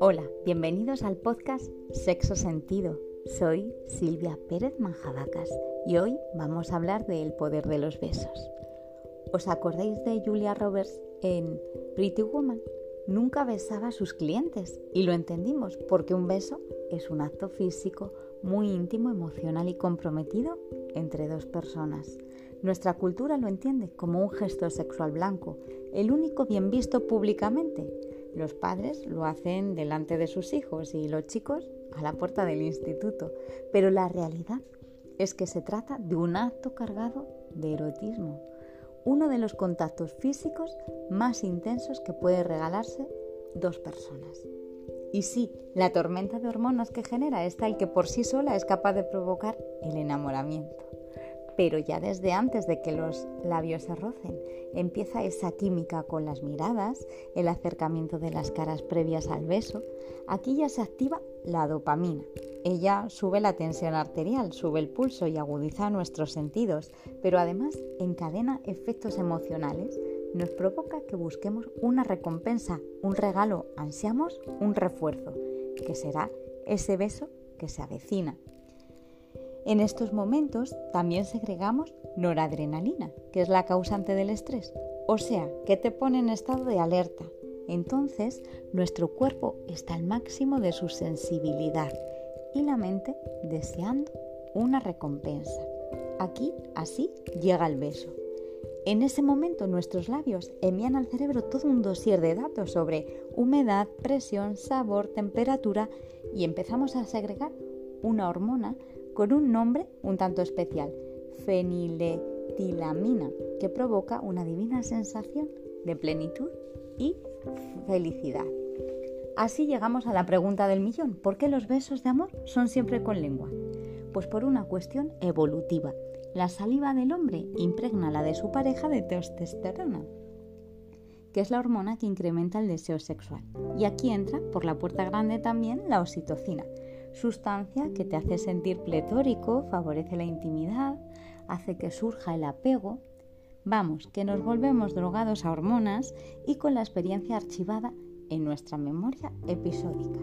Hola, bienvenidos al podcast Sexo Sentido. Soy Silvia Pérez Manjabacas y hoy vamos a hablar del poder de los besos. ¿Os acordáis de Julia Roberts en Pretty Woman? Nunca besaba a sus clientes y lo entendimos porque un beso es un acto físico muy íntimo, emocional y comprometido entre dos personas. Nuestra cultura lo entiende como un gesto sexual blanco, el único bien visto públicamente. Los padres lo hacen delante de sus hijos y los chicos a la puerta del instituto, pero la realidad es que se trata de un acto cargado de erotismo, uno de los contactos físicos más intensos que puede regalarse dos personas. Y sí, la tormenta de hormonas que genera es tal que por sí sola es capaz de provocar el enamoramiento pero ya desde antes de que los labios se rocen, empieza esa química con las miradas, el acercamiento de las caras previas al beso. Aquí ya se activa la dopamina. Ella sube la tensión arterial, sube el pulso y agudiza nuestros sentidos, pero además encadena efectos emocionales. Nos provoca que busquemos una recompensa, un regalo, ansiamos un refuerzo, que será ese beso que se avecina, en estos momentos también segregamos noradrenalina, que es la causante del estrés, o sea, que te pone en estado de alerta. Entonces, nuestro cuerpo está al máximo de su sensibilidad y la mente deseando una recompensa. Aquí, así, llega el beso. En ese momento nuestros labios envían al cerebro todo un dossier de datos sobre humedad, presión, sabor, temperatura y empezamos a segregar una hormona con un nombre un tanto especial, feniletilamina, que provoca una divina sensación de plenitud y felicidad. Así llegamos a la pregunta del millón, ¿por qué los besos de amor son siempre con lengua? Pues por una cuestión evolutiva. La saliva del hombre impregna la de su pareja de testosterona, que es la hormona que incrementa el deseo sexual. Y aquí entra por la puerta grande también la oxitocina, sustancia que te hace sentir pletórico, favorece la intimidad, hace que surja el apego. Vamos, que nos volvemos drogados a hormonas y con la experiencia archivada en nuestra memoria episódica,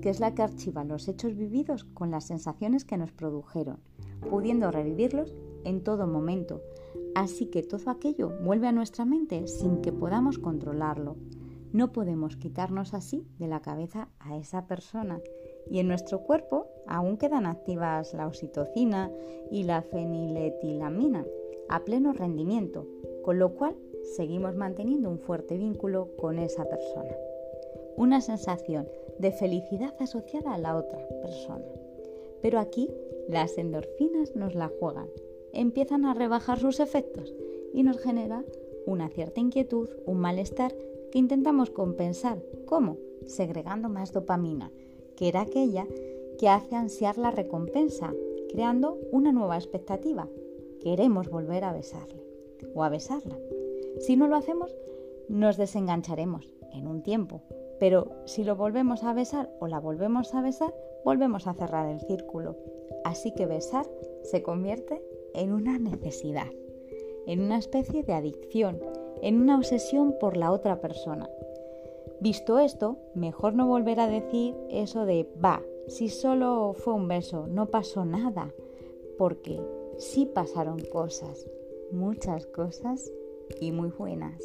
que es la que archiva los hechos vividos con las sensaciones que nos produjeron, pudiendo revivirlos en todo momento. Así que todo aquello vuelve a nuestra mente sin que podamos controlarlo. No podemos quitarnos así de la cabeza a esa persona y en nuestro cuerpo aún quedan activas la oxitocina y la feniletilamina a pleno rendimiento, con lo cual seguimos manteniendo un fuerte vínculo con esa persona. Una sensación de felicidad asociada a la otra persona. Pero aquí las endorfinas nos la juegan, empiezan a rebajar sus efectos y nos genera una cierta inquietud, un malestar que intentamos compensar. ¿Cómo? Segregando más dopamina que era aquella que hace ansiar la recompensa, creando una nueva expectativa. Queremos volver a besarle o a besarla. Si no lo hacemos, nos desengancharemos en un tiempo, pero si lo volvemos a besar o la volvemos a besar, volvemos a cerrar el círculo. Así que besar se convierte en una necesidad, en una especie de adicción, en una obsesión por la otra persona. Visto esto, mejor no volver a decir eso de va, si solo fue un beso, no pasó nada, porque sí pasaron cosas, muchas cosas y muy buenas.